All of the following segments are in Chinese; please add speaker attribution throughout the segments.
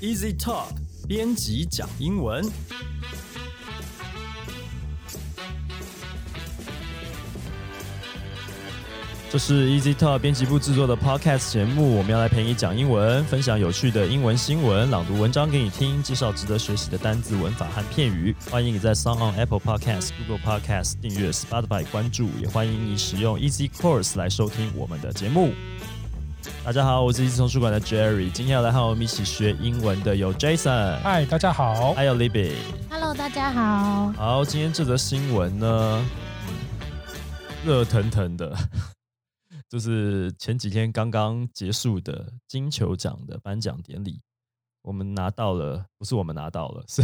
Speaker 1: Easy Talk 编辑讲英文。这是 Easy Talk 编辑部制作的 Podcast 节目，我们要来陪你讲英文，分享有趣的英文新闻，朗读文章给你听，介绍值得学习的单字、文法和片语。欢迎你在 Sound on Apple Podcast、Google Podcast 订阅，Spotify 关注，也欢迎你使用 Easy Course 来收听我们的节目。大家好，我是 Easy 丛书馆的 Jerry，今天要来和我们一起学英文的有 Jason，
Speaker 2: 嗨，大家好。
Speaker 1: 还有 Libby。
Speaker 3: Hello，大家好。
Speaker 1: 好，今天这则新闻呢，热腾腾的，就是前几天刚刚结束的金球奖的颁奖典礼，我们拿到了，不是我们拿到了，是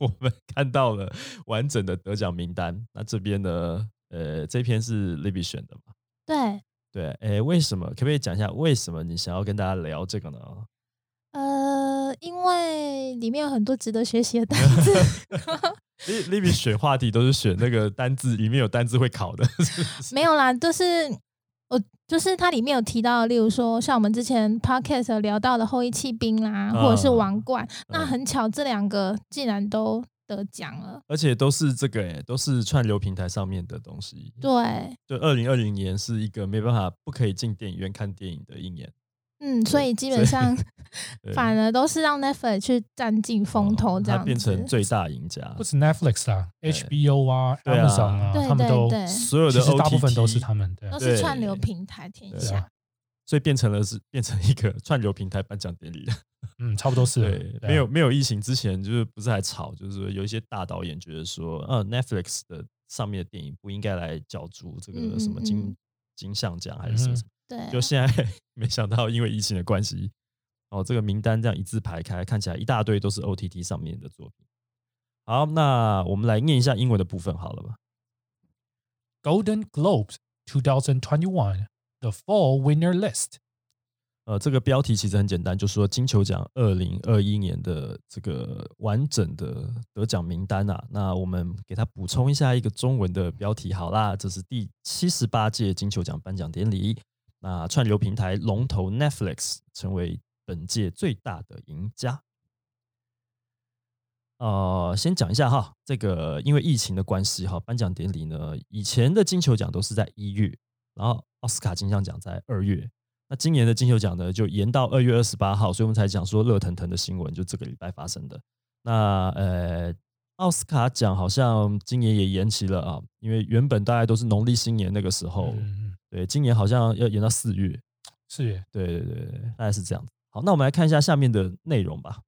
Speaker 1: 我们看到了完整的得奖名单。那这边呢，呃，这篇是 Libby 选的嘛？
Speaker 3: 对，
Speaker 1: 对，诶，为什么？可不可以讲一下为什么你想要跟大家聊这个呢？
Speaker 3: 呃，因为里面有很多值得学习的单词。
Speaker 1: Li- Libby 选话题都是选那个单字，里面有单字会考的，是是
Speaker 3: 没有啦，就是我就是它里面有提到，例如说像我们之前 podcast 有聊到的后羿弃兵啦，或者是王冠，那
Speaker 1: 嗯
Speaker 3: 很巧这两个竟然都得奖了。
Speaker 1: 而且都是这个诶，都是串流平台上面的东西。
Speaker 3: 对，
Speaker 1: 就二零二零年是一个没办法不可以进电影院看电影的一年，
Speaker 3: 嗯，所以基本上 反而都是让 Netflix 去占尽风头，这样
Speaker 1: 变成最大赢家
Speaker 2: 不。止 Netflix
Speaker 1: 啊
Speaker 2: ，HBO 啊，Amazon 啊，他们都
Speaker 3: 对对
Speaker 1: 所有的
Speaker 2: 其实大部分都是他们对
Speaker 3: 都是串流平台天下。
Speaker 1: 所以变成了是变成一个 串流平台颁奖典礼了。
Speaker 2: 嗯，差不多是
Speaker 1: 对，没有没有疫情之前，就是不是还吵，就是有一些大导演觉得说，呃，Netflix 的上面的电影不应该来角逐这
Speaker 3: 嗯嗯
Speaker 1: 个什么金
Speaker 3: 嗯
Speaker 1: 金像奖还是什么
Speaker 2: 嗯
Speaker 1: 什么。
Speaker 3: 对，
Speaker 1: 就现在 没想到因为疫情的关系，哦，这个名单这样一字排开，看起来一大堆都是 OTT 上面的作品。好，那我们来念一下英文的部分好了吧
Speaker 2: ？Golden Globes 2021 The Fall Winner List。
Speaker 1: 呃，这个标题其实很简单，就是说金球奖二零二一年的这个完整的得奖名单啊。那我们给它补充一下一个中文的标题，好啦，这是第七十八届金球奖颁奖典礼。那串流平台龙头 Netflix 成为本届最大的赢家。呃，先讲一下哈，这个因为疫情的关系哈，颁奖典礼呢，以前的金球奖都是在一月，然后奥斯卡金像奖在二月。那今年的金球奖呢，就延到二月二十八号，所以我们才讲说热腾腾的新闻，就这个礼拜发生的。那呃，奥斯卡奖好像今年也延期了啊，因为原本大概都是农历新年那个时候，对，今年好像要延到四月。
Speaker 2: 四月。
Speaker 1: 对对对对，大概是这样子。好，那我们来看一下下面的内容吧。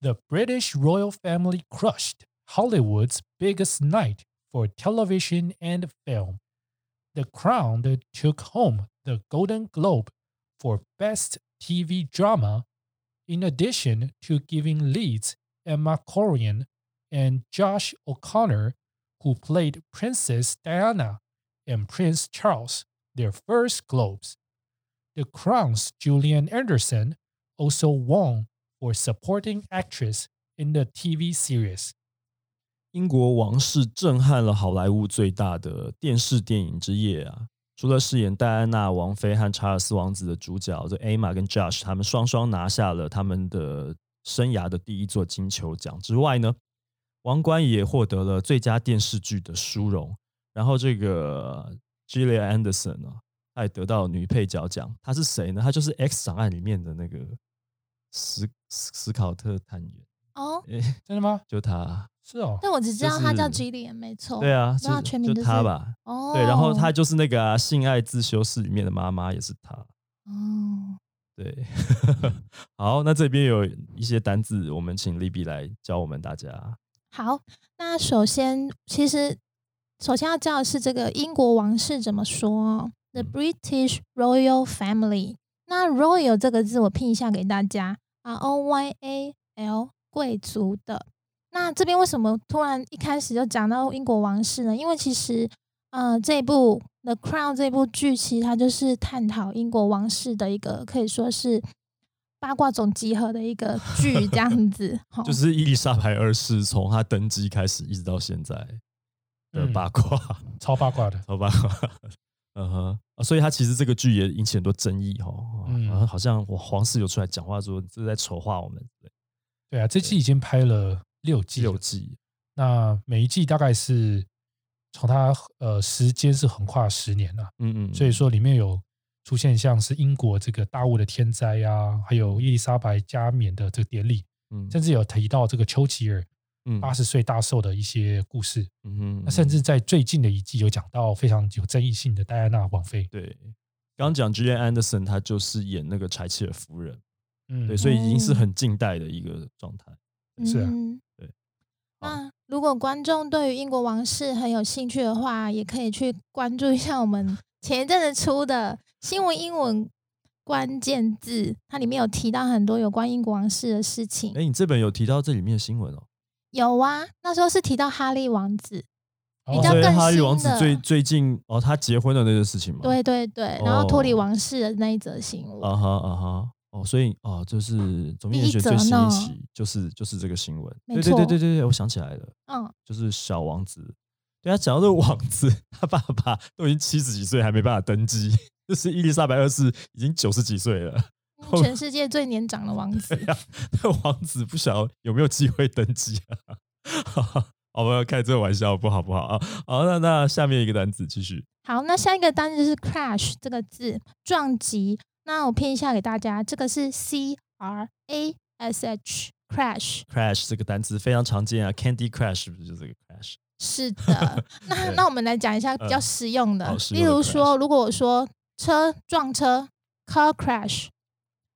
Speaker 2: The British royal family crushed Hollywood's biggest night for television and film. The Crown took home the Golden Globe for Best TV Drama, in addition to giving leads Emma Corrin and Josh O'Connor, who played Princess Diana and Prince Charles, their first Globes. The Crown's Julian Anderson also won for supporting actress in the TV series.
Speaker 1: 英国王室震撼了好莱坞最大的电视电影之夜啊！除了饰演戴安娜王妃和查尔斯王子的主角这 Emma 跟 Josh，他们双双拿下了他们的生涯的第一座金球奖之外呢，王冠也获得了最佳电视剧的殊荣。然后这个 Gillian Anderson 呢、她也得到女配角奖。她是谁呢？她就是《X 档案》里面的那个史史史考特探员，
Speaker 3: 哦，
Speaker 1: 诶，
Speaker 2: 真的吗？
Speaker 1: 就她。
Speaker 2: 是哦，
Speaker 3: 但我只知道他叫
Speaker 1: 就是
Speaker 3: Gillian，没错。
Speaker 1: 对啊，
Speaker 3: 不知道
Speaker 1: 就就
Speaker 3: 全名就是
Speaker 1: 她吧。
Speaker 3: 哦，
Speaker 1: 对，然后他就是那个、啊《性爱自修室》里面的妈妈，也是他。
Speaker 3: 哦，
Speaker 1: 对，好，那这边有一些单字，我们请 Libby 来教我们大家。
Speaker 3: 好，那首先，其实首先要教的是这个英国王室怎么说哦，The
Speaker 1: 嗯
Speaker 3: British Royal Family。那 Royal 这个字我拼一下给大家，R O Y A L，贵族的。那这边为什么突然一开始就讲到英国王室呢？因为其实，呃，这部《The Crown》这部剧，其实它就是探讨英国王室的一个可以说是八卦总集合的一个剧，这样子。
Speaker 1: 就是伊丽莎白二世从她登基开始，一直到现在的
Speaker 2: 嗯
Speaker 1: 八卦，
Speaker 2: 超八卦的。
Speaker 1: 超八卦。嗯哼，啊所以他其实这个剧也引起很多争议哦。
Speaker 2: 嗯
Speaker 1: 好像我皇室有出来讲话说这是在丑化我们，对
Speaker 2: 对啊，这期已经拍了六季，
Speaker 1: 六季，
Speaker 2: 那每一季大概是从它呃时间是横跨十年了、
Speaker 1: 嗯嗯，
Speaker 2: 所以说里面有出现像是英国这个大雾的天灾啊、还有伊丽莎白加冕的这个典礼，
Speaker 1: 嗯。
Speaker 2: 甚至有提到这个丘吉尔
Speaker 1: 嗯。
Speaker 2: 八十岁大寿的一些故事。
Speaker 1: 嗯哼。
Speaker 2: 那甚至在最近的一季有讲到非常有争议性的戴安娜王妃。
Speaker 1: 对，刚讲 Gillian Anderson，她就是演那个柴契尔夫人，
Speaker 2: 嗯，
Speaker 1: 对，所以已经是
Speaker 3: 哦。
Speaker 1: 很近代的一个状态。
Speaker 2: 是啊
Speaker 3: 那如果观众对于英国王室很有兴趣的话，也可以去关注一下我们 前一阵子出的新闻英文关键字，它里面有提到很多有关英国王室的事情。
Speaker 1: 哎，你这本有提到这里面的新闻哦，
Speaker 3: 有啊，那时候是提到哈利王子，比
Speaker 2: 哦
Speaker 3: 较更
Speaker 1: 所以哈利王子最最近哦，他结婚的那个事情嘛，
Speaker 3: 对对对，然后脱离
Speaker 1: 哦。
Speaker 3: 王室的那一则新闻。
Speaker 1: 啊哈啊哈，哦，所以哦，就是总编
Speaker 3: 第一则
Speaker 1: 选最新一
Speaker 3: 呢
Speaker 1: 期就是就是这个新闻，对对对对对对，我想起来了，
Speaker 3: 嗯，
Speaker 1: 就是小王子。对他讲到这个王子，他爸爸都已经七十几岁还没办法登基，就是伊丽莎白二世已经九十几岁了，
Speaker 3: 全世界最年长的王子
Speaker 1: 那王子不晓得有没有机会登基啊？好，我们要开这个玩笑，不好不好啊！好，那那下面一个单词继续。
Speaker 3: 好，那下一个单词是 crash 这个字，撞击。那我拼一下给大家，这个是 C R A S H crash。
Speaker 1: crash 这个单词非常常见啊，Candy Crash 是不是就是这个 crash？
Speaker 3: 是的，那那我们来讲一下比较
Speaker 1: 嗯
Speaker 3: 实用的，例如说，如果我说车撞车 car crash，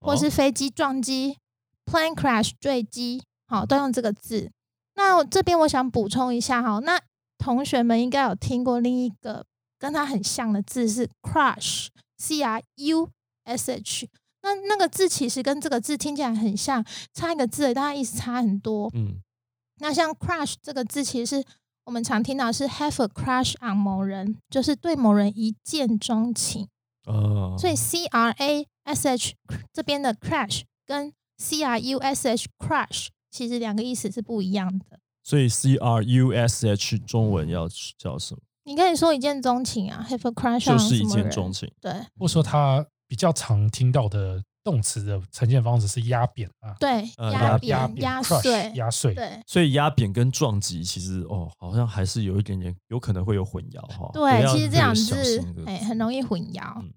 Speaker 3: 或
Speaker 1: 哦
Speaker 3: 是飞机撞击 plane crash 坠机，好，都用这个字。那我这边我想补充一下哈，那同学们应该有听过另一个跟它很像的字是 crush，c r u s h。那那个字其实跟这个字听起来很像，差一个字但它意思差很多。
Speaker 1: 嗯
Speaker 3: 那像 crush 这个字，其实是我们常听到是 have a crush on 某人，就是对某人一见钟情。
Speaker 1: 哦，
Speaker 3: 所以 C R A S H 这边的 crush 跟 C R U S H crush 其实两个意思是不一样的。
Speaker 1: 所以 C R U S H 中文要叫什么？
Speaker 3: 你可以说一见钟情啊，have a crush
Speaker 1: 就
Speaker 3: on
Speaker 1: 是一见钟情。
Speaker 3: 对
Speaker 2: 或者说他比较常听到的动词的呈现方式是压扁啊，
Speaker 3: 对，
Speaker 1: 呃
Speaker 3: 压
Speaker 1: 压
Speaker 3: 扁、压碎，
Speaker 2: 压碎。
Speaker 3: 对
Speaker 1: 所以压扁跟撞击其实哦，好像还是有一点点有可能会有混淆哈。
Speaker 3: 对，其实这两
Speaker 1: 小
Speaker 3: 字哎很容易混淆。
Speaker 1: 嗯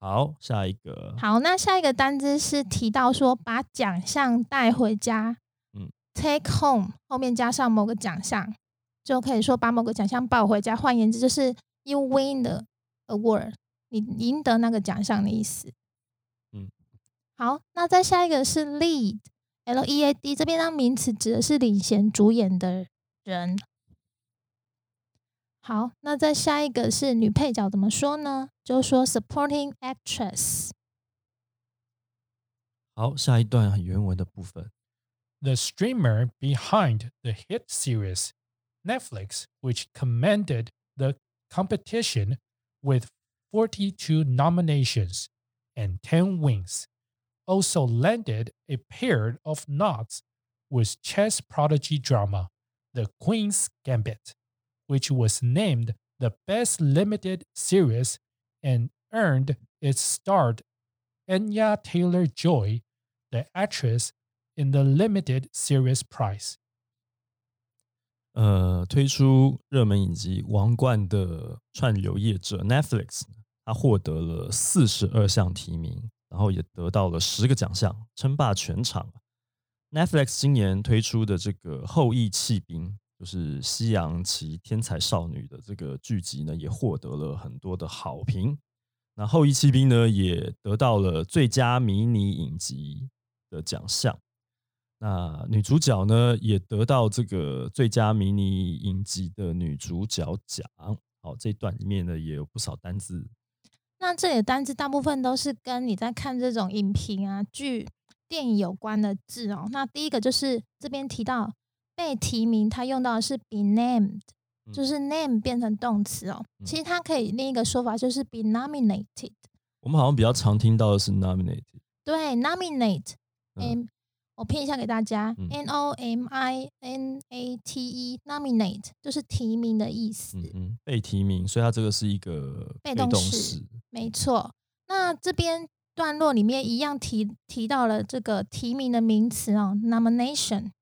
Speaker 1: 好，下一个
Speaker 3: 好，那下一个单字是提到说把奖项带回家，
Speaker 1: 嗯
Speaker 3: ，take home 后面加上某个奖项，就可以说把某个奖项抱回家。换言之，就是 you win the award，你赢得那个奖项的意思。
Speaker 1: 嗯，
Speaker 3: 好，那再下一个是 lead，L E A D 这边当名词指的是领衔主演的人。好，那再下一个是女配角，怎么说呢？就是说 supporting actress。
Speaker 1: 好，下一段原文的部分。
Speaker 2: The streamer behind the hit series Netflix, which commanded the competition with 42 nominations and 10 wins, also landed a pair of nods with chess prodigy drama The Queen's Gambit, which was named the best limited series and earned its start Anya Taylor Joy, the actress, in the limited series prize.
Speaker 1: 呃，推出热门影集《王冠》的串流业者 Netflix， 他获得了四十二项提名，然后也得到了十个奖项，称霸全场。Netflix 今年推出的这个《后羿弃兵》，就是西洋棋天才少女的这个剧集呢，也获得了很多的好评。那《后羿弃兵》呢，也得到了最佳迷你影集的奖项。那女主角呢，也得到这个最佳迷你影集的女主角奖。好，这段里面呢也有不少单字。
Speaker 3: 那这里的单字大部分都是跟你在看这种影评啊、剧、电影有关的字哦。那第一个就是这边提到被提名，它用到的是 be named，
Speaker 1: 嗯
Speaker 3: 就是 name 变成动词哦。
Speaker 1: 嗯
Speaker 3: 其实它可以另一个说法就是 be nominated。
Speaker 1: 我们好像比较常听到的是 nominated。
Speaker 3: 对，nominate，我拼一下给大家、
Speaker 1: 嗯
Speaker 3: n o m i n a t e，nominate 就是提名的意思。
Speaker 1: 嗯嗯，被提名，所以它这个是一个
Speaker 3: 被
Speaker 1: 动
Speaker 3: 动式
Speaker 1: 式。
Speaker 3: 没错，那这边段落里面一样提提到了这个提名的名词哦，nomination。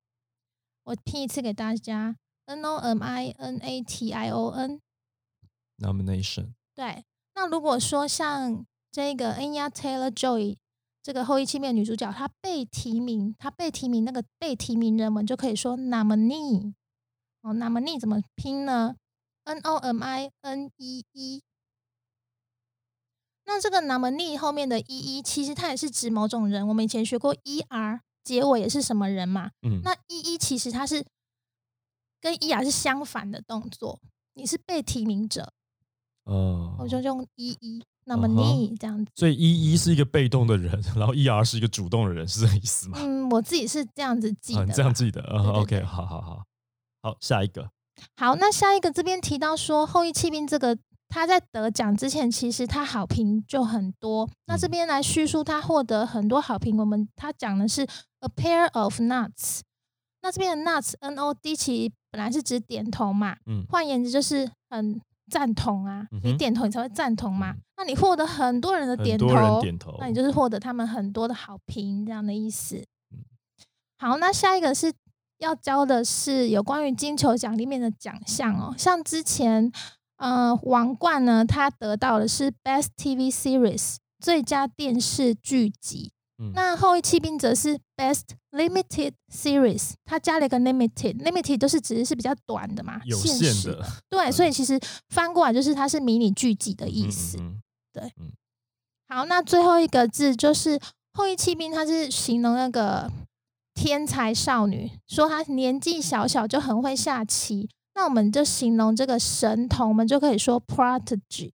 Speaker 3: 我拼一次给大家，n o m i n a t i o n。
Speaker 1: nomination
Speaker 3: 对，那如果说像这个 Anya Taylor Joy 这个后裔弃兵的女主角，她被提名，她被提名那个被提名人，们就可以说 nominee。哦，nominee 怎么拼呢？N O M I N E E。那这个 nominee 后面的 e e，其实它也是指某种人。我们以前学过 e r 结尾也是什么人嘛？
Speaker 1: 嗯，
Speaker 3: 那 e e 其实它是跟 e r 是相反的动作，你是被提名者，
Speaker 1: 哦
Speaker 3: 我就用 e e
Speaker 1: 嗯哼
Speaker 3: nominee 这样子。
Speaker 1: 所以一一是一个被动的人，然后 er 是一个主动的人，是这个意思吗？
Speaker 3: 嗯，我自己是这样子记
Speaker 1: 啊，
Speaker 3: 的啦。
Speaker 1: 你这样记得啊
Speaker 3: 对对
Speaker 1: ？OK，好好好，好，下一个，
Speaker 3: 好，那下一个这边提到说，《后羿弃兵》这个他在得奖之前，其实他好评就很多。那这
Speaker 1: 嗯
Speaker 3: 边来叙述他获得很多好评，我们他讲的是 a pair of nuts。那这边的 nuts n o d 其实本来是指点头嘛，
Speaker 1: 嗯
Speaker 3: 换言之就是很赞同啊，
Speaker 1: 嗯
Speaker 3: 你点头你才会赞同嘛。
Speaker 1: 嗯
Speaker 3: 那你获得很多人的
Speaker 1: 点头，
Speaker 3: 那你就是获得他们很多的好评这样的意思
Speaker 1: 嗯。
Speaker 3: 好，那下一个是要教的是有关于金球奖里面的奖项哦，像之前呃王冠呢，他得到的是 Best TV Series 最佳电视剧集。
Speaker 1: 嗯
Speaker 3: 那后羿弃兵则是 Best Limited Series，它加了一个 Limited，Limited 都是指是是比较短的嘛，
Speaker 1: 有
Speaker 3: 限
Speaker 1: 的
Speaker 3: 对，所以其实翻过来就是它是迷你剧集的意思。
Speaker 1: 嗯
Speaker 3: 好，那最后一个字就是后羿弃兵，它是形容那个天才少女，说她年纪小小就很会下棋。那我们就形容这个神童，我们就可以说 prodigy。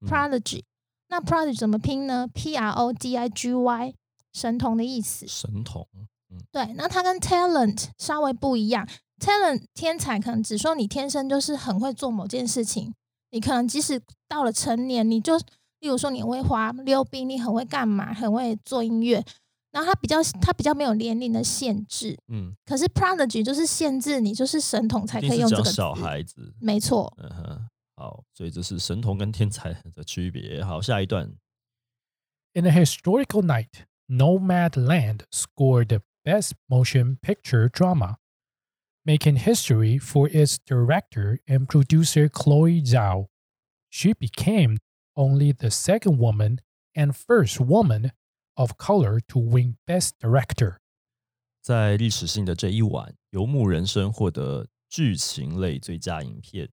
Speaker 1: 嗯
Speaker 3: prodigy，那 prodigy 怎么拼呢？P R O D I G Y，神童的意思。
Speaker 1: 神童，嗯
Speaker 3: 对，那它跟 talent 稍微不一样。talent 天才可能只说你天生就是很会做某件事情，你可能即使到了成年，你就例如说你会滑溜冰，你很会干嘛，很会做音乐，然后它比较它比较没有年龄的限制。
Speaker 1: 嗯，
Speaker 3: 可是 prodigy 就是限制你就是神童才可以用这个
Speaker 1: 小，孩子，
Speaker 3: 没错。
Speaker 1: 嗯哼，好，所以这是神童跟天才的区别。好，下一段
Speaker 2: ，In a historical night, Nomadland scored the Best Motion Picture Drama, making history for its director and producer Chloe Zhao. She became only the second woman and first woman of color to win Best Director.
Speaker 1: 在历史性的这一晚，《游牧人生》获得剧情类最佳影片。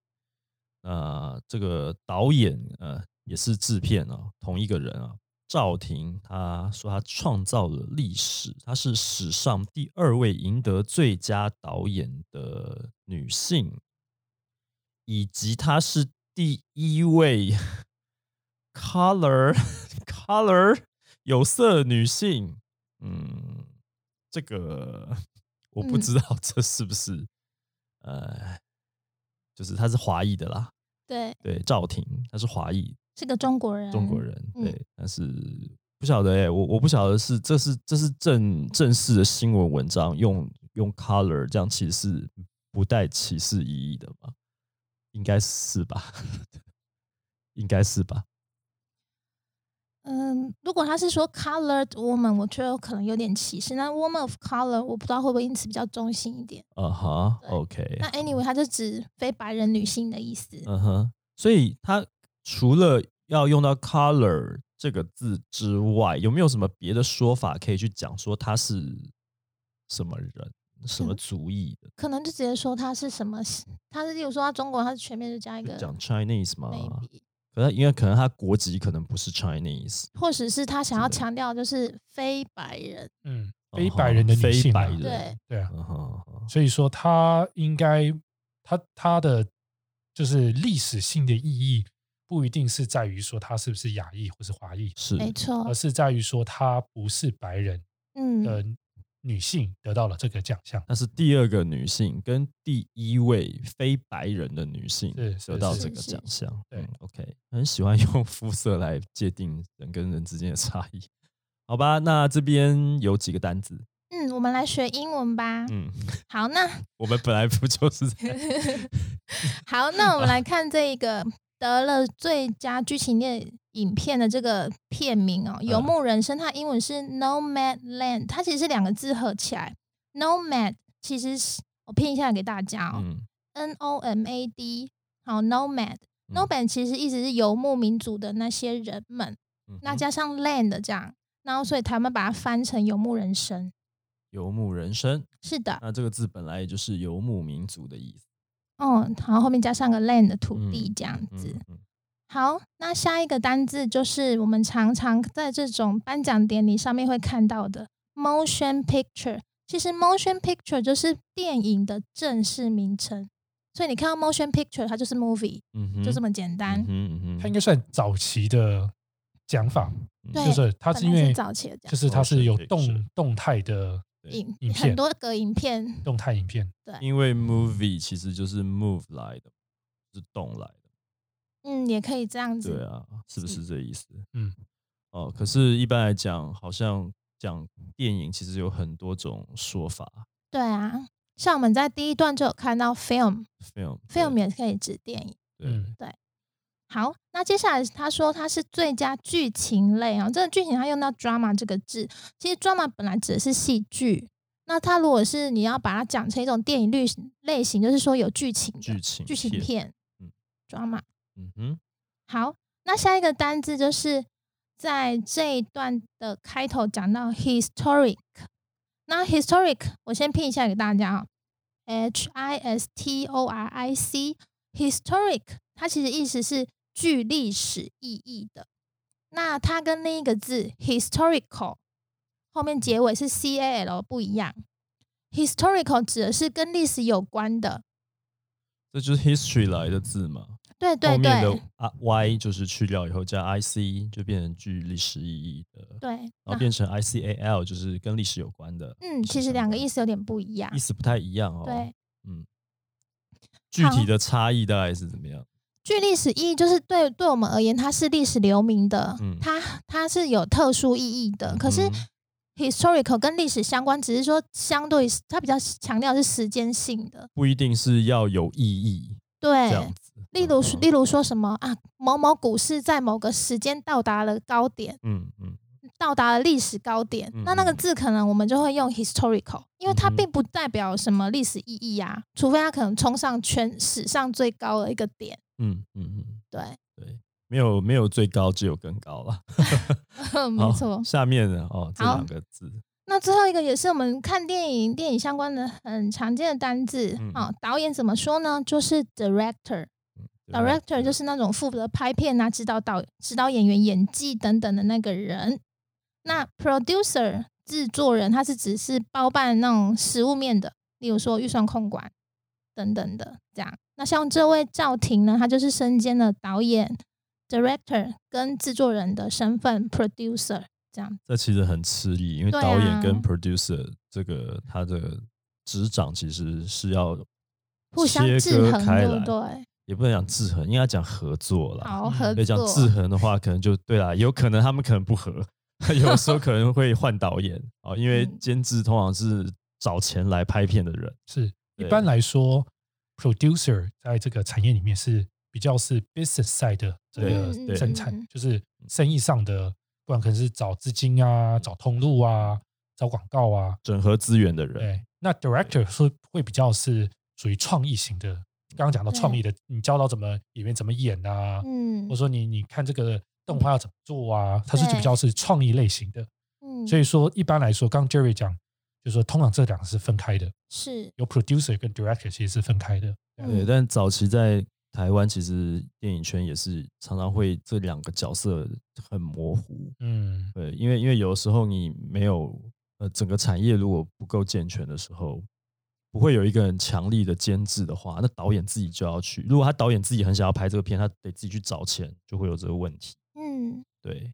Speaker 1: 那这个导演呃也是制片啊，同一个人啊， 赵婷，她说她创造了历史，她是史上第二位赢得最佳导演的女性，以及她是第一位 color color 有色女性。嗯，这个我不
Speaker 3: 嗯
Speaker 1: 知道这是不是、呃，就是她是华裔的啦。
Speaker 3: 对，
Speaker 1: 对，赵婷她是华裔
Speaker 3: 是个中国人，
Speaker 1: 中国人，
Speaker 3: 嗯
Speaker 1: 对，但是不晓得哎、我我不晓得是这是这是正正式的新闻文章用用 color 这样其实是不带歧视意义的吗？应该是吧，应该是吧。
Speaker 3: 嗯，如果他是说 colored woman，我觉得可能有点歧视。那 woman of color，我不知道会不会因此比较中性一点。
Speaker 1: 啊哈
Speaker 3: 对
Speaker 1: ，OK，
Speaker 3: 那 anyway，它就指非白人女性的意思。
Speaker 1: 嗯哼，所以它除了要用到 color 这个字之外，有没有什么别的说法可以去讲说他是什么人、什么
Speaker 3: 嗯
Speaker 1: 族裔的？
Speaker 3: 可能就直接说他是什么，他是例如说他中国，他是全面就加一个
Speaker 1: 讲 Chinese 吗
Speaker 3: ？maybe，
Speaker 1: 可能因为可能他国籍可能不是 Chinese，
Speaker 3: 或者是他想要强调就是非白人。
Speaker 2: 嗯，
Speaker 1: 哦
Speaker 2: 非白人的女
Speaker 1: 非
Speaker 2: 性、啊，
Speaker 1: 白人，
Speaker 3: 对
Speaker 2: 对啊，所以说他应该，他他的就是历史性的意义，不一定是在于说她是不是亚裔或是华裔，
Speaker 1: 是
Speaker 3: 没错
Speaker 2: 而，是在于说她不是白人
Speaker 3: 嗯，
Speaker 2: 的女性得到了这个奖项。
Speaker 1: 那是第二个女性跟第一位非白人的女性
Speaker 2: 是是是
Speaker 1: 得到这个奖项。
Speaker 2: 对
Speaker 1: 嗯，OK，很喜欢用肤色来界定人跟人之间的差异。好吧，那这边有几个单字，
Speaker 3: 嗯，我们来学英文吧。
Speaker 1: 嗯，
Speaker 3: 好，那
Speaker 1: 我们本来不就是在
Speaker 3: 好，那我们来看这一个得了最佳剧情类影片的这个片名哦，《游牧人生》，它英文是 Nomad Land，它其实是两个字合起来。Nomad 其实是我拼一下给大家哦
Speaker 1: 嗯
Speaker 3: ，N O M A D，好，Nomad。
Speaker 1: 嗯
Speaker 3: Nomad 其实意思是游牧民族的那些人们，
Speaker 1: 嗯
Speaker 3: 那加上 land 这样，然后所以他们把它翻成游牧人生。
Speaker 1: 游牧人生，
Speaker 3: 是的，
Speaker 1: 那这个字本来也就是游牧民族的意思。
Speaker 3: 哦，好后后面加上个 land 的土地
Speaker 1: 嗯
Speaker 3: 这样子。
Speaker 1: 嗯嗯
Speaker 3: 好，那下一个单字就是我们常常在这种颁奖典礼上面会看到的 motion picture。其实 motion picture 就是电影的正式名称，所以你看到 motion picture，它就是 movie，、
Speaker 1: 嗯，
Speaker 3: 就这么简单。
Speaker 1: 嗯嗯
Speaker 2: 它应该算早期的讲法，就是它
Speaker 3: 是
Speaker 2: 是因为
Speaker 3: 早期的这样
Speaker 2: 就是它是有动动态的
Speaker 3: 影
Speaker 2: 影片
Speaker 3: 很多个影片，
Speaker 2: 动态影片，对
Speaker 1: 因为 movie 其实就是 move 来的，是动来的。
Speaker 3: 嗯，也可以这样子。
Speaker 1: 对啊，是不
Speaker 3: 是
Speaker 1: 是这意思？
Speaker 2: 嗯，
Speaker 1: 哦，可是，一般来讲，好像讲电影其实有很多种说法。
Speaker 3: 对啊，像我们在第一段就有看到 film，film
Speaker 1: film
Speaker 3: 也可以指电影。
Speaker 1: 对，
Speaker 2: 嗯，
Speaker 3: 好，那接下来他说他是最佳剧情类啊，这个剧情他用到 drama 这个字，其实 drama 本来指的是戏剧，那它如果是你要把它讲成一种电影类类型，就是说有剧情的
Speaker 1: 剧情
Speaker 3: 剧情片，
Speaker 1: 嗯
Speaker 3: ，drama。
Speaker 1: 嗯哼，
Speaker 3: 好，那下一个单字就是在这一段的开头讲到 historic。那 historic 我先拼一下给大家啊，H I S T O R I C historic，它其实意思是具历史意义的。那它跟另一个字 historical 后面结尾是 C A L 不一样。historical 指的是跟历史有关的，
Speaker 1: 这就是 history 来的字嘛。
Speaker 3: 对对
Speaker 1: 后面的
Speaker 3: 对
Speaker 1: 啊 y 就是去掉以后加 i c 就变成具历史意义的，
Speaker 3: 对。
Speaker 1: 然后变成 i c a l 就是跟历史有关的。
Speaker 3: 嗯，其实两个意
Speaker 1: 思
Speaker 3: 思有点不一样
Speaker 1: 意。思不太一样哦。
Speaker 3: 对，
Speaker 1: 嗯，具体的差异大概是怎么样？
Speaker 3: 具历史意义就是对对我们而言，它是历史留名的，
Speaker 1: 嗯
Speaker 3: 它它是有特殊意义的。可是
Speaker 1: 嗯
Speaker 3: historical 跟历史相关，只是说相对它比较强调是时间性的。
Speaker 1: 不一定是要有意义
Speaker 3: 对。例如
Speaker 1: 嗯
Speaker 3: 例如说什么啊，某某股市在某个时间到达了高点，
Speaker 1: 嗯嗯
Speaker 3: 到达了历史高点，
Speaker 1: 嗯
Speaker 3: 那那个
Speaker 1: 嗯
Speaker 3: 字可能我们就会用 historical，因为它并不代表什么历史意义啊，除非它可能冲上全史上最高的一个点。
Speaker 1: 嗯嗯嗯，
Speaker 3: 对，
Speaker 1: 对，没有没有最高，只有更高了。好
Speaker 3: 没错。
Speaker 1: 下面的哦，这两个字，
Speaker 3: 那最后一个也是我们看电影、电影相关的很常见的单字
Speaker 1: 嗯
Speaker 3: 啊、导演怎么说呢？就是 director。
Speaker 1: 嗯
Speaker 3: director 就是那种负责拍片啊、指导导、指导演员演技等等的那个人。那 producer 制作人，他是只是包办那种实物面的，例如说预算控管等等的这样。那像这位赵婷呢，她就是身兼了导演、director 跟制作人的身份，producer 这样。
Speaker 1: 这其实很吃力，因为导演
Speaker 3: 啊
Speaker 1: 跟 producer 这个他的执掌其实是要
Speaker 3: 互相制衡，
Speaker 1: 割开来，
Speaker 3: 对不对？
Speaker 1: 也不能讲制衡，应该讲合作啦。
Speaker 3: 好，
Speaker 2: 嗯
Speaker 3: 合
Speaker 1: 作，讲。制衡的话，可能就对啦，有可能他们可能不合，有时候可能会换导演啊，因为
Speaker 3: 嗯
Speaker 1: 监制通常是找钱来拍片的人。
Speaker 2: 是一般来说，producer 在这个产业里面是比较是 business side 的这个生产，就是生意上的，不管可能是找资金啊、找通路啊、找广告啊。
Speaker 1: 整合资源的人，
Speaker 2: 对，那 director 是会比较是属于创意型的。刚刚讲到创意的，你教到怎么演员怎么演啊，
Speaker 3: 嗯。
Speaker 2: 或者说你你看这个动画要怎么做啊，它是比较是创意类型的。
Speaker 3: 嗯，
Speaker 2: 所以说一般来说，刚刚 Jerry 讲，就是说通常这两个是分开的，
Speaker 3: 是
Speaker 2: 有 producer 跟 director 其实是分开的。
Speaker 3: 嗯
Speaker 1: 对，但早期在台湾，其实电影圈也是常常会这两个角色很模糊。
Speaker 2: 嗯，
Speaker 1: 对，因为因为有的时候你没有呃整个产业如果不够健全的时候，不会有一个很强力的监制的话，那导演自己就要去。如果他导演自己很想要拍这个片，他得自己去找钱，就会有这个问题。
Speaker 3: 嗯
Speaker 1: 对，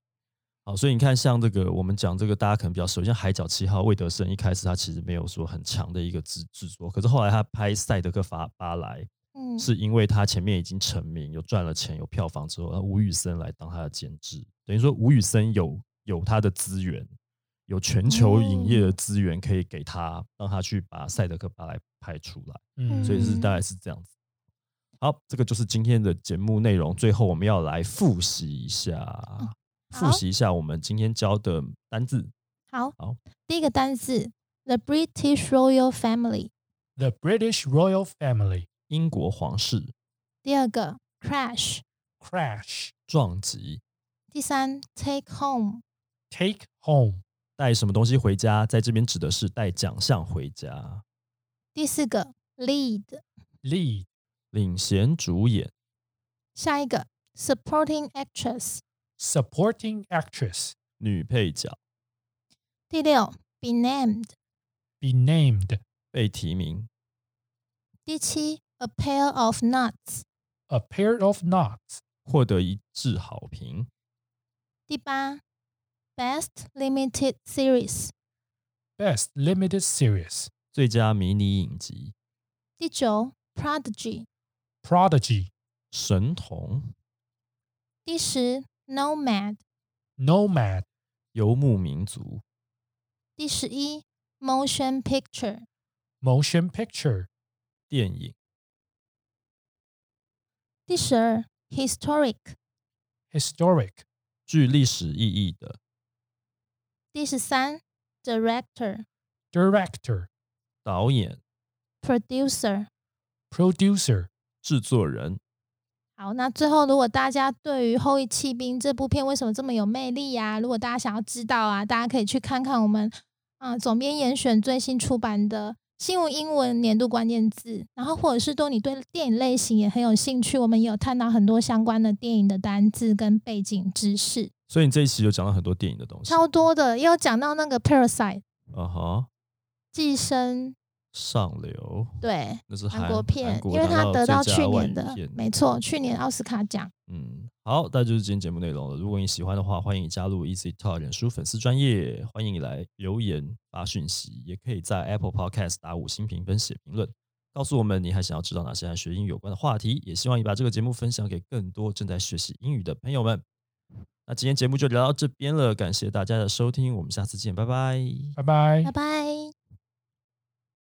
Speaker 1: 好，所以你看，像这个我们讲这个，大家可能比较熟，像《海角七号》，魏德胜一开始他其实没有说很强的一个制制作，可是后来他拍《赛德克法巴莱》，
Speaker 3: 嗯，
Speaker 1: 是因为他前面已经成名，有赚了钱，有票房之后，那吴宇森来当他的监制，等于说吴宇森有有他的资源，有全球影业的资源可以给他，让他去把《赛德克巴莱》拍出来，
Speaker 2: 嗯，
Speaker 1: 所以是
Speaker 3: 嗯
Speaker 1: 大概是这样子。好，这个就是今天的节目内容。最后我们要来复习一下，复习一下我们今天教的单字。
Speaker 3: 好，
Speaker 1: 好
Speaker 3: 第一个单字，the British royal family。
Speaker 2: The British royal family
Speaker 1: 英国皇室
Speaker 3: 第二个，crash。
Speaker 2: crash
Speaker 1: 撞击，
Speaker 3: 第三，take home。
Speaker 2: take home
Speaker 1: 带什么东西回家，在这边指的是带奖项回家。
Speaker 3: 第四个，lead。
Speaker 2: lead
Speaker 1: 领衔主演，
Speaker 3: 下一个，supporting actress。
Speaker 2: supporting actress
Speaker 1: 女配角，
Speaker 3: 第六，be named。
Speaker 2: be named
Speaker 1: 被提名，
Speaker 3: 第七，a pair of nuts。
Speaker 2: a pair of knots
Speaker 1: 获得一致好评。
Speaker 3: 第八，best limited series。
Speaker 2: best limited series
Speaker 1: 最佳迷你影集，
Speaker 3: 第九，prodigy。
Speaker 2: prodigy
Speaker 1: 神童，
Speaker 3: 第十 ，nomad。
Speaker 2: nomad
Speaker 1: 游牧民族，
Speaker 3: 第十一，motion picture。
Speaker 2: motion picture
Speaker 1: 电影，
Speaker 3: 第十二，historic。
Speaker 2: historic
Speaker 1: 具历史意义的
Speaker 3: 第十三，director。
Speaker 2: director
Speaker 1: 导演、
Speaker 3: producer。
Speaker 2: producer
Speaker 1: 制作人。
Speaker 3: 好，那最后，如果大家对于《后羿弃兵》这部片为什么这么有魅力呀、如果大家想要知道啊，大家可以去看看我们啊、总编严选最新出版的新闻英文年度关键字，然后或者是说你对电影类型也很有兴趣，我们也有探讨很多相关的电影的单字跟背景知识，
Speaker 1: 所以你这一期有讲到很多电影的东西。
Speaker 3: 超多的，也有讲到那个 Parasite
Speaker 1: 啊哈，
Speaker 3: 寄生，
Speaker 1: 上流，
Speaker 3: 对。
Speaker 1: 那是
Speaker 3: 韩
Speaker 1: 韩
Speaker 3: 国片，
Speaker 1: 国
Speaker 3: 因为他得到去年的
Speaker 1: 片，
Speaker 3: 没错，去年奥斯卡奖。
Speaker 1: 嗯，好，那就是今天节目内容了。如果你喜欢的话，欢迎你加入 Easy Talk 脸书粉丝专业，欢迎你来留言发讯息，也可以在 Apple Podcast 打五星评分写评论，告诉我们你还想要知道哪些和学英语有关的话题。也希望你把这个节目分享给更多正在学习英语的朋友们。那今天节目就聊到这边了，感谢大家的收听，我们下次见，拜拜。
Speaker 2: 拜拜
Speaker 3: 拜拜。